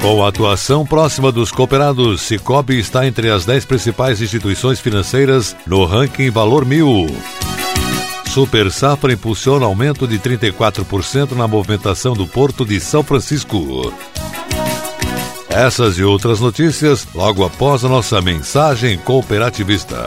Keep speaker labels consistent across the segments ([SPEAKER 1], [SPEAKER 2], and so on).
[SPEAKER 1] Com a atuação próxima dos cooperados, Cicobi está entre as 10 principais instituições financeiras no ranking Valor Mil. Super Safra impulsiona aumento de 34% na movimentação do Porto de São Francisco. Essas e outras notícias logo após a nossa mensagem cooperativista.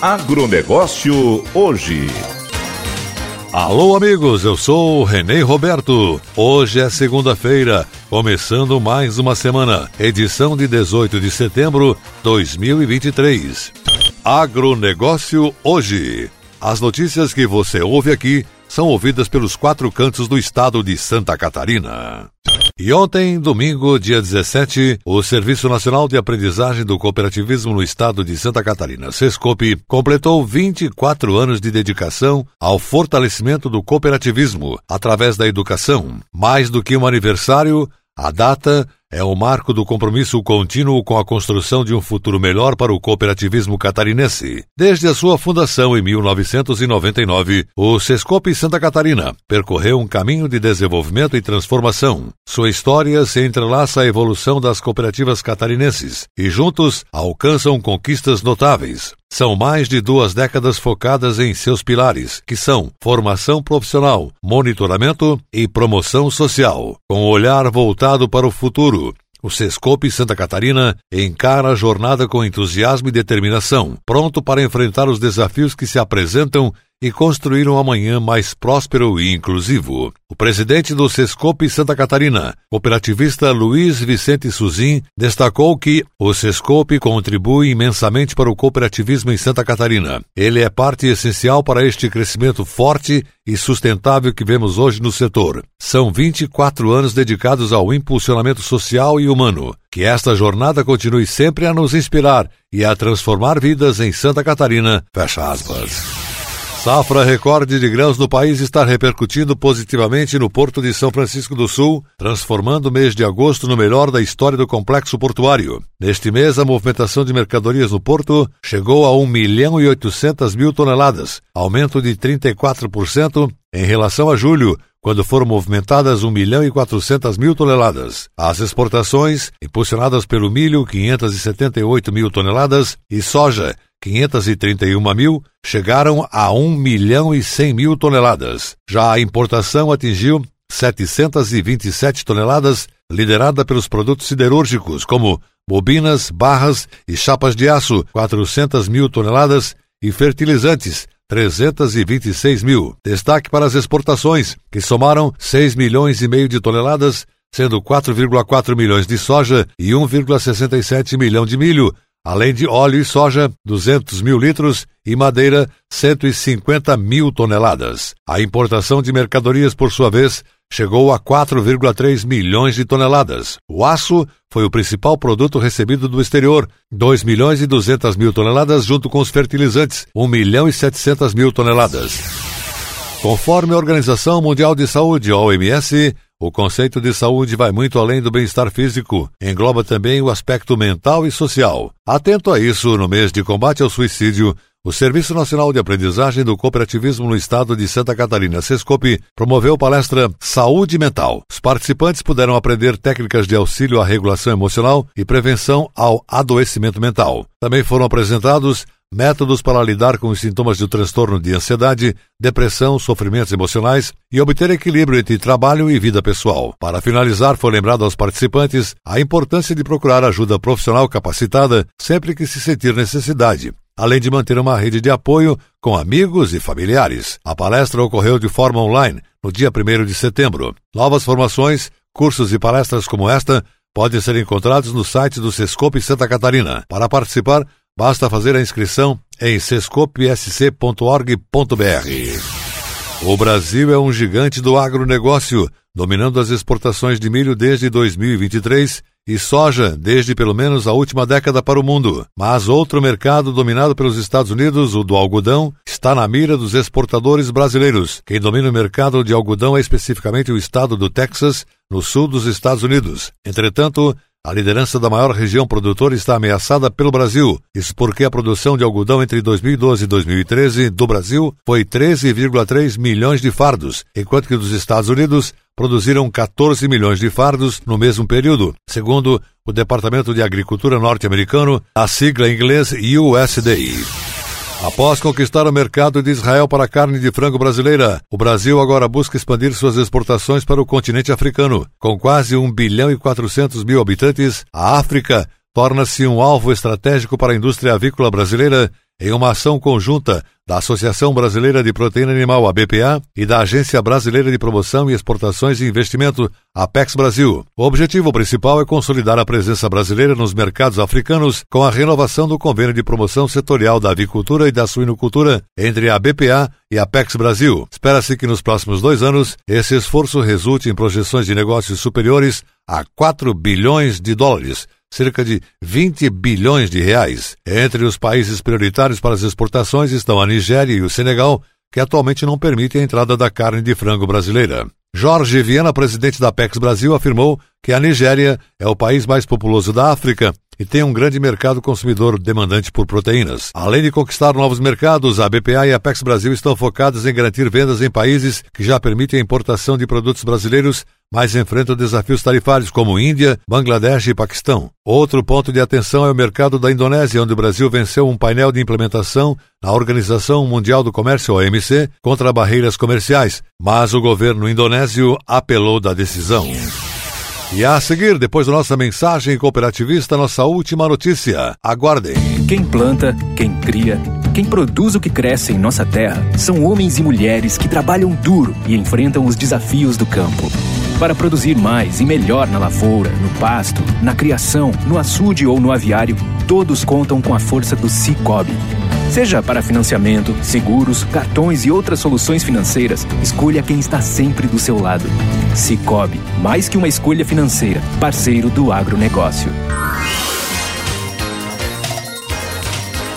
[SPEAKER 2] Agronegócio hoje.
[SPEAKER 1] Alô, amigos, eu sou o Renê Roberto. Hoje é segunda-feira, começando mais uma semana, edição de 18 de setembro de 2023. Agronegócio hoje. As notícias que você ouve aqui são ouvidas pelos quatro cantos do estado de Santa Catarina. E ontem, domingo, dia 17, o Serviço Nacional de Aprendizagem do Cooperativismo no Estado de Santa Catarina, SESCOP, completou 24 anos de dedicação ao fortalecimento do cooperativismo através da educação. Mais do que um aniversário, a data é o marco do compromisso contínuo com a construção de um futuro melhor para o cooperativismo catarinense. Desde a sua fundação em 1999, o Sescope Santa Catarina percorreu um caminho de desenvolvimento e transformação. Sua história se entrelaça à evolução das cooperativas catarinenses e juntos alcançam conquistas notáveis. São mais de duas décadas focadas em seus pilares, que são formação profissional, monitoramento e promoção social, com o olhar voltado para o futuro. O Sescope Santa Catarina encara a jornada com entusiasmo e determinação, pronto para enfrentar os desafios que se apresentam e construir um amanhã mais próspero e inclusivo. O presidente do Sescope Santa Catarina, cooperativista Luiz Vicente Suzin, destacou que o Sescope contribui imensamente para o cooperativismo em Santa Catarina. Ele é parte essencial para este crescimento forte e sustentável que vemos hoje no setor. São 24 anos dedicados ao impulsionamento social e humano. Que esta jornada continue sempre a nos inspirar e a transformar vidas em Santa Catarina. Fecha aspas. Safra recorde de grãos no país está repercutindo positivamente no Porto de São Francisco do Sul, transformando o mês de agosto no melhor da história do complexo portuário. Neste mês, a movimentação de mercadorias no Porto chegou a 1 milhão e 800 mil toneladas, aumento de 34% em relação a julho, quando foram movimentadas 1 milhão e 400 mil toneladas. As exportações, impulsionadas pelo milho, 578 mil toneladas, e soja, 531 mil, chegaram a 1 milhão e 100 mil toneladas. Já a importação atingiu 727 toneladas, liderada pelos produtos siderúrgicos, como bobinas, barras e chapas de aço, 400 mil toneladas, e fertilizantes, 326 mil. Destaque para as exportações, que somaram 6 milhões e meio de toneladas, sendo 4,4 milhões de soja e 1,67 milhão de milho, além de óleo e soja, 200 mil litros, e madeira, 150 mil toneladas. A importação de mercadorias, por sua vez, chegou a 4,3 milhões de toneladas. O aço foi o principal produto recebido do exterior, 2 milhões e 200 mil toneladas, junto com os fertilizantes, 1 milhão e 700 mil toneladas. Conforme a Organização Mundial de Saúde, OMS, o conceito de saúde vai muito além do bem-estar físico, engloba também o aspecto mental e social. Atento a isso, no mês de combate ao suicídio, o Serviço Nacional de Aprendizagem do Cooperativismo no Estado de Santa Catarina, SESCOP, promoveu palestra Saúde Mental. Os participantes puderam aprender técnicas de auxílio à regulação emocional e prevenção ao adoecimento mental. Também foram apresentados métodos para lidar com os sintomas do transtorno de ansiedade, depressão, sofrimentos emocionais e obter equilíbrio entre trabalho e vida pessoal. Para finalizar, foi lembrado aos participantes a importância de procurar ajuda profissional capacitada sempre que se sentir necessidade além de manter uma rede de apoio com amigos e familiares. A palestra ocorreu de forma online no dia 1 de setembro. Novas formações, cursos e palestras como esta podem ser encontrados no site do Sescope Santa Catarina. Para participar, Basta fazer a inscrição em sescopsc.org.br. O Brasil é um gigante do agronegócio, dominando as exportações de milho desde 2023 e soja desde pelo menos a última década para o mundo. Mas outro mercado dominado pelos Estados Unidos, o do algodão, está na mira dos exportadores brasileiros. Quem domina o mercado de algodão é especificamente o estado do Texas, no sul dos Estados Unidos. Entretanto, a liderança da maior região produtora está ameaçada pelo Brasil. Isso porque a produção de algodão entre 2012 e 2013 do Brasil foi 13,3 milhões de fardos, enquanto que dos Estados Unidos produziram 14 milhões de fardos no mesmo período, segundo o Departamento de Agricultura norte-americano, a sigla em inglês USDA. Após conquistar o mercado de Israel para a carne de frango brasileira, o Brasil agora busca expandir suas exportações para o continente africano. Com quase 1 bilhão e 400 mil habitantes, a África torna-se um alvo estratégico para a indústria avícola brasileira em uma ação conjunta da Associação Brasileira de Proteína Animal, a BPA, e da Agência Brasileira de Promoção e Exportações e Investimento, Apex Brasil. O objetivo principal é consolidar a presença brasileira nos mercados africanos com a renovação do convênio de promoção setorial da avicultura e da suinocultura entre a BPA e a Apex Brasil. Espera-se que nos próximos dois anos esse esforço resulte em projeções de negócios superiores a 4 bilhões de dólares cerca de 20 bilhões de reais. Entre os países prioritários para as exportações estão a Nigéria e o Senegal, que atualmente não permitem a entrada da carne de frango brasileira. Jorge Viana, presidente da Pex Brasil, afirmou que a Nigéria é o país mais populoso da África e tem um grande mercado consumidor demandante por proteínas. Além de conquistar novos mercados, a BPA e a Pex Brasil estão focadas em garantir vendas em países que já permitem a importação de produtos brasileiros mas enfrentam desafios tarifários como Índia, Bangladesh e Paquistão. Outro ponto de atenção é o mercado da Indonésia, onde o Brasil venceu um painel de implementação na Organização Mundial do Comércio, OMC, contra barreiras comerciais, mas o governo indonésio apelou da decisão. E a seguir, depois da nossa mensagem cooperativista, nossa última notícia. Aguardem.
[SPEAKER 3] Quem planta, quem cria, quem produz o que cresce em nossa terra são homens e mulheres que trabalham duro e enfrentam os desafios do campo para produzir mais e melhor na lavoura, no pasto, na criação, no açude ou no aviário, todos contam com a força do Cicobi. Seja para financiamento, seguros, cartões e outras soluções financeiras, escolha quem está sempre do seu lado. Cicobi, mais que uma escolha financeira, parceiro do agronegócio.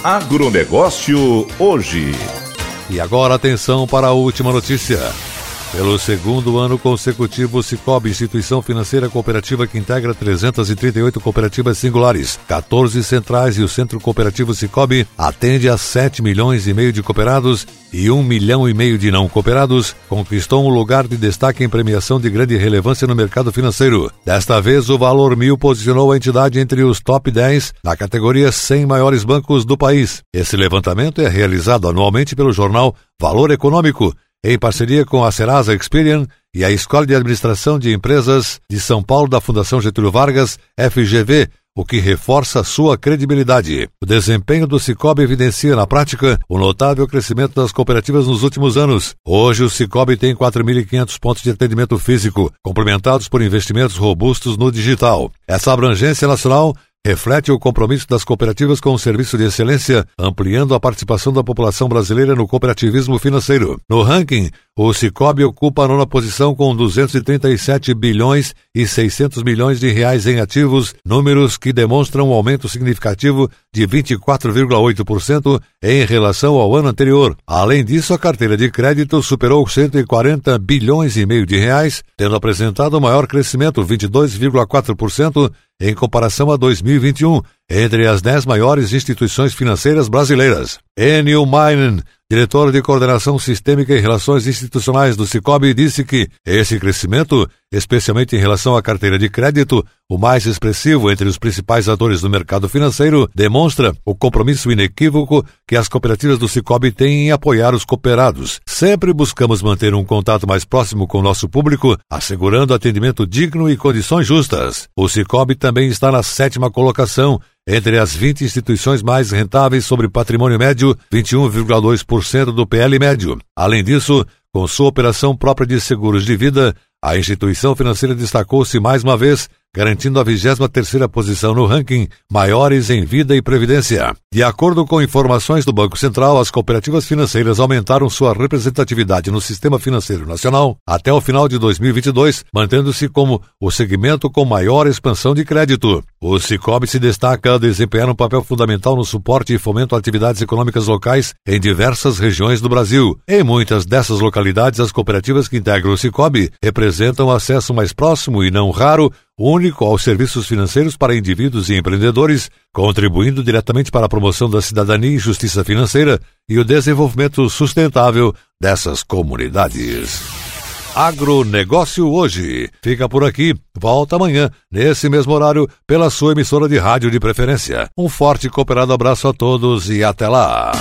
[SPEAKER 2] Agronegócio hoje.
[SPEAKER 1] E agora atenção para a última notícia. Pelo segundo ano consecutivo, o Cicobi, instituição financeira cooperativa que integra 338 cooperativas singulares, 14 centrais e o Centro Cooperativo Cicobi atende a 7 milhões e meio de cooperados e 1 milhão e meio de não cooperados, conquistou um lugar de destaque em premiação de grande relevância no mercado financeiro. Desta vez, o Valor Mil posicionou a entidade entre os top 10 na categoria 100 maiores bancos do país. Esse levantamento é realizado anualmente pelo jornal Valor Econômico em parceria com a Serasa Experian e a Escola de Administração de Empresas de São Paulo da Fundação Getúlio Vargas, FGV, o que reforça sua credibilidade. O desempenho do Cicobi evidencia na prática o notável crescimento das cooperativas nos últimos anos. Hoje, o Cicobi tem 4.500 pontos de atendimento físico, complementados por investimentos robustos no digital. Essa abrangência nacional reflete o compromisso das cooperativas com o serviço de excelência, ampliando a participação da população brasileira no cooperativismo financeiro. No ranking, o Cicobi ocupa a nona posição com 237 bilhões e 600 milhões de reais em ativos, números que demonstram um aumento significativo de 24,8% em relação ao ano anterior. Além disso, a carteira de crédito superou 140 bilhões e meio de reais, tendo apresentado o maior crescimento, 22,4% em comparação a 2021, entre as dez maiores instituições financeiras brasileiras. Enio Mainen, diretor de coordenação sistêmica e relações institucionais do Cicobi, disse que esse crescimento, especialmente em relação à carteira de crédito, o mais expressivo entre os principais atores do mercado financeiro, demonstra o compromisso inequívoco que as cooperativas do Cicobi têm em apoiar os cooperados. Sempre buscamos manter um contato mais próximo com o nosso público, assegurando atendimento digno e condições justas. O Cicobi também está na sétima colocação entre as 20 instituições mais rentáveis sobre patrimônio médio, 21,2% do PL médio. Além disso, com sua operação própria de seguros de vida, a instituição financeira destacou-se mais uma vez garantindo a 23ª posição no ranking Maiores em Vida e Previdência. De acordo com informações do Banco Central, as cooperativas financeiras aumentaram sua representatividade no sistema financeiro nacional até o final de 2022, mantendo-se como o segmento com maior expansão de crédito. O Cicobi se destaca desempenhar um papel fundamental no suporte e fomento a atividades econômicas locais em diversas regiões do Brasil. Em muitas dessas localidades, as cooperativas que integram o Cicobi representam acesso mais próximo e não raro único aos serviços financeiros para indivíduos e empreendedores, contribuindo diretamente para a promoção da cidadania e justiça financeira e o desenvolvimento sustentável dessas comunidades. Agronegócio hoje. Fica por aqui. Volta amanhã, nesse mesmo horário, pela sua emissora de rádio de preferência. Um forte e cooperado abraço a todos e até lá.